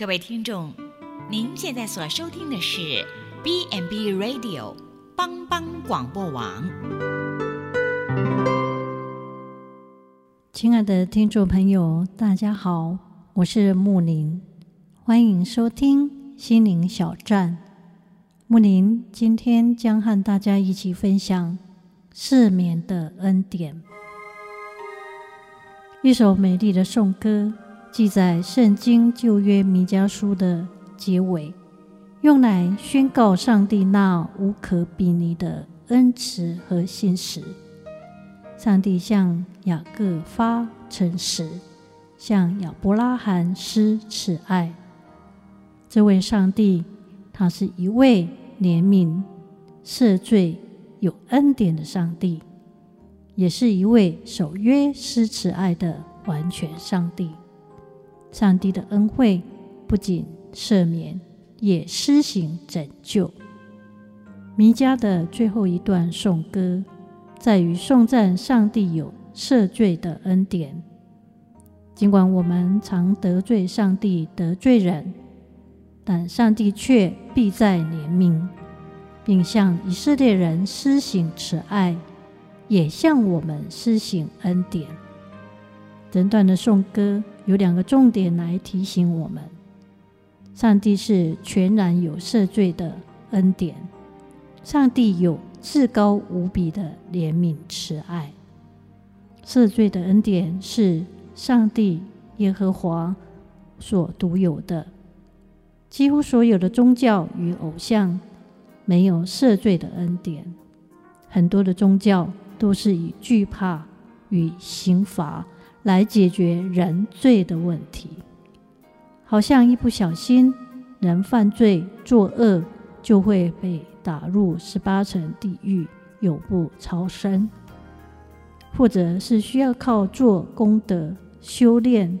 各位听众，您现在所收听的是 B n B Radio 帮帮广播网。亲爱的听众朋友，大家好，我是木林，欢迎收听心灵小站。木林今天将和大家一起分享失眠的恩典，一首美丽的颂歌。记载圣经旧约弥迦书的结尾，用来宣告上帝那无可比拟的恩慈和信实。上帝向雅各发诚实，向亚伯拉罕施慈爱。这位上帝，他是一位怜悯、赦罪、有恩典的上帝，也是一位守约施慈爱的完全上帝。上帝的恩惠不仅赦免，也施行拯救。弥迦的最后一段颂歌，在于颂赞上帝有赦罪的恩典。尽管我们常得罪上帝、得罪人，但上帝却必在怜悯，并向以色列人施行慈爱，也向我们施行恩典。整段的颂歌有两个重点来提醒我们：上帝是全然有赦罪的恩典，上帝有至高无比的怜悯慈爱。赦罪的恩典是上帝耶和华所独有的，几乎所有的宗教与偶像没有赦罪的恩典。很多的宗教都是以惧怕与刑罚。来解决人罪的问题，好像一不小心人犯罪作恶，就会被打入十八层地狱，永不超生；或者是需要靠做功德修炼，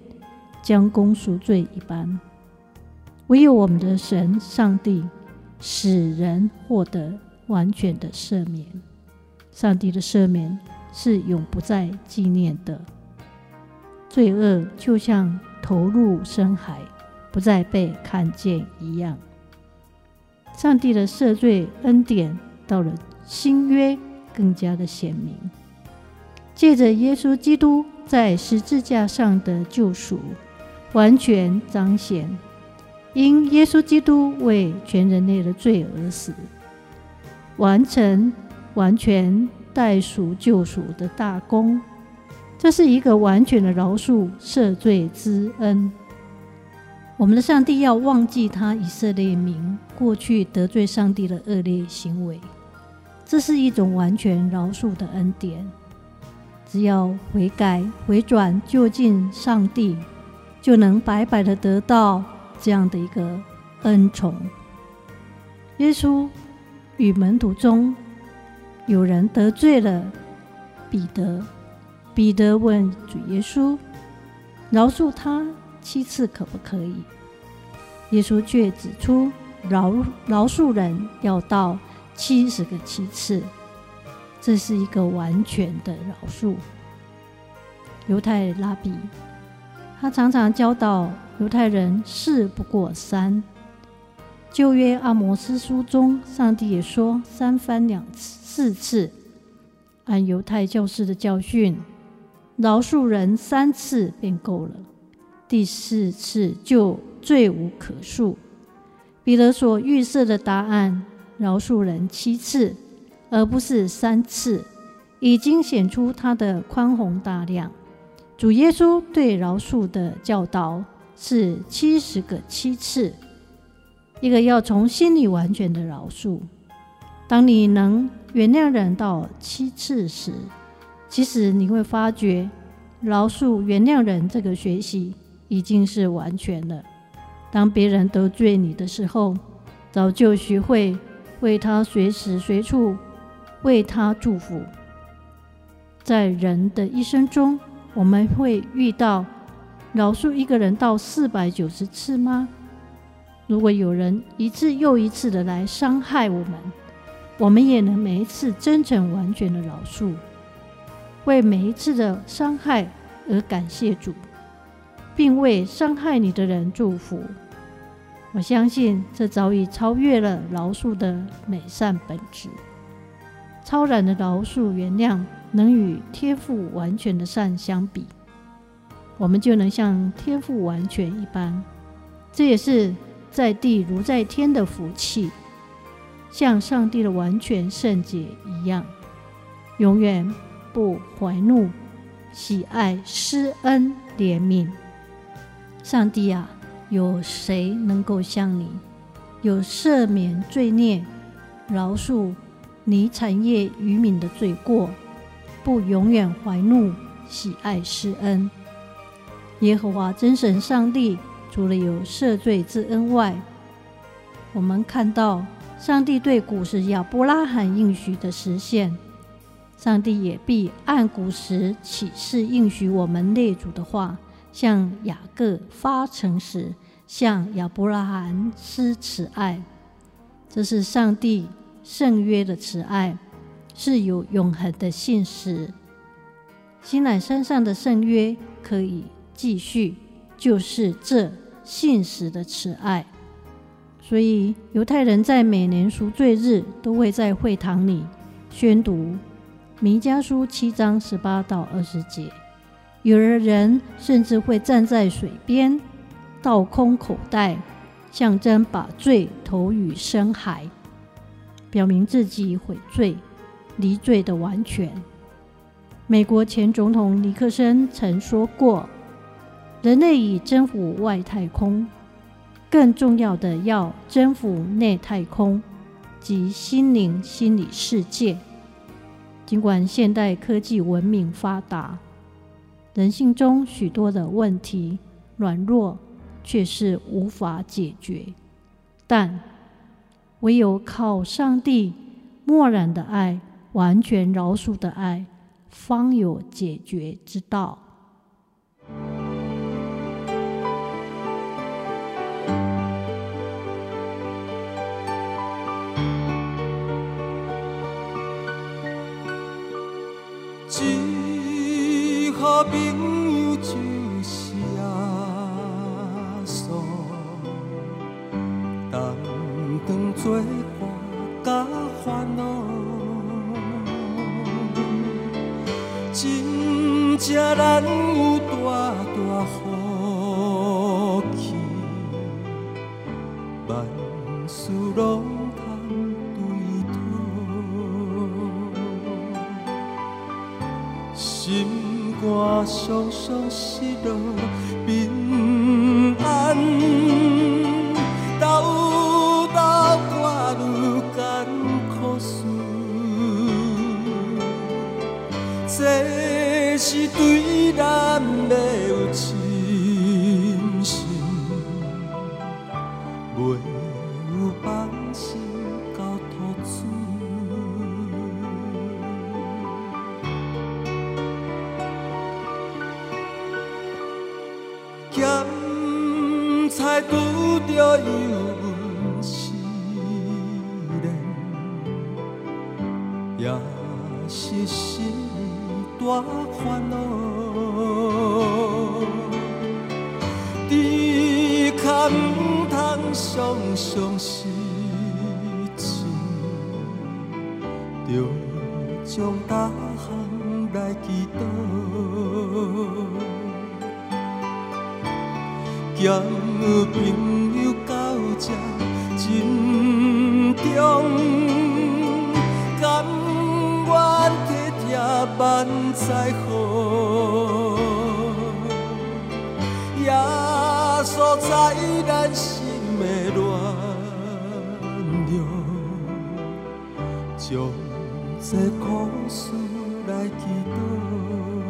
将功赎罪一般。唯有我们的神上帝，使人获得完全的赦免。上帝的赦免是永不再纪念的。罪恶就像投入深海，不再被看见一样。上帝的赦罪恩典到了新约更加的显明，借着耶稣基督在十字架上的救赎，完全彰显。因耶稣基督为全人类的罪而死，完成完全代赎救赎的大功。这是一个完全的饶恕赦罪之恩。我们的上帝要忘记他以色列民过去得罪上帝的恶劣行为，这是一种完全饶恕的恩典。只要悔改、回转、就近上帝，就能白白的得到这样的一个恩宠。耶稣与门徒中有人得罪了彼得。彼得问主耶稣：“饶恕他七次可不可以？”耶稣却指出：“饶饶恕人要到七十个七次，这是一个完全的饶恕。”犹太拉比他常常教导犹太人事不过三。旧约阿摩斯书中，上帝也说三番两次四次。按犹太教士的教训。饶恕人三次便够了，第四次就罪无可恕。彼得所预设的答案，饶恕人七次，而不是三次，已经显出他的宽宏大量。主耶稣对饶恕的教导是七十个七次，一个要从心里完全的饶恕。当你能原谅人到七次时，其实你会发觉，饶恕、原谅人这个学习已经是完全了。当别人得罪你的时候，早就学会为他随时随处为他祝福。在人的一生中，我们会遇到饶恕一个人到四百九十次吗？如果有人一次又一次的来伤害我们，我们也能每一次真诚完全的饶恕。为每一次的伤害而感谢主，并为伤害你的人祝福，我相信这早已超越了饶恕的美善本质。超然的饶恕原谅，能与天赋完全的善相比，我们就能像天赋完全一般。这也是在地如在天的福气，像上帝的完全圣洁一样，永远不怀怒，喜爱施恩怜悯。上帝啊！有谁能够像你，有赦免罪孽、饶恕你产业余民的罪过，不永远怀怒、喜爱施恩？耶和华真神上帝除了有赦罪之恩外，我们看到上帝对古时亚伯拉罕应许的实现，上帝也必按古时启示应许我们列祖的话。向雅各发诚实，向亚伯拉罕施慈爱，这是上帝圣约的慈爱，是有永恒的信实。西乃山上的圣约可以继续，就是这信实的慈爱。所以犹太人在每年赎罪日都会在会堂里宣读弥迦书七章十八到二十节。有的人甚至会站在水边，倒空口袋，象征把罪投于深海，表明自己悔罪、离罪的完全。美国前总统尼克森曾说过：“人类已征服外太空，更重要的要征服内太空及心灵心理世界。”尽管现代科技文明发达。人性中许多的问题软弱，却是无法解决。但唯有靠上帝默然的爱、完全饶恕的爱，方有解决之道。朋友就是耶稣，同当作伴甲烦恼，真正难有常常失拄着油温试炼，也是心大烦恼。猪脚毋通常常失志，着将逐项来祈祷。朋友到这珍重，甘愿体贴万载好，耶稣在咱心的暖流，将这苦事来祈祷。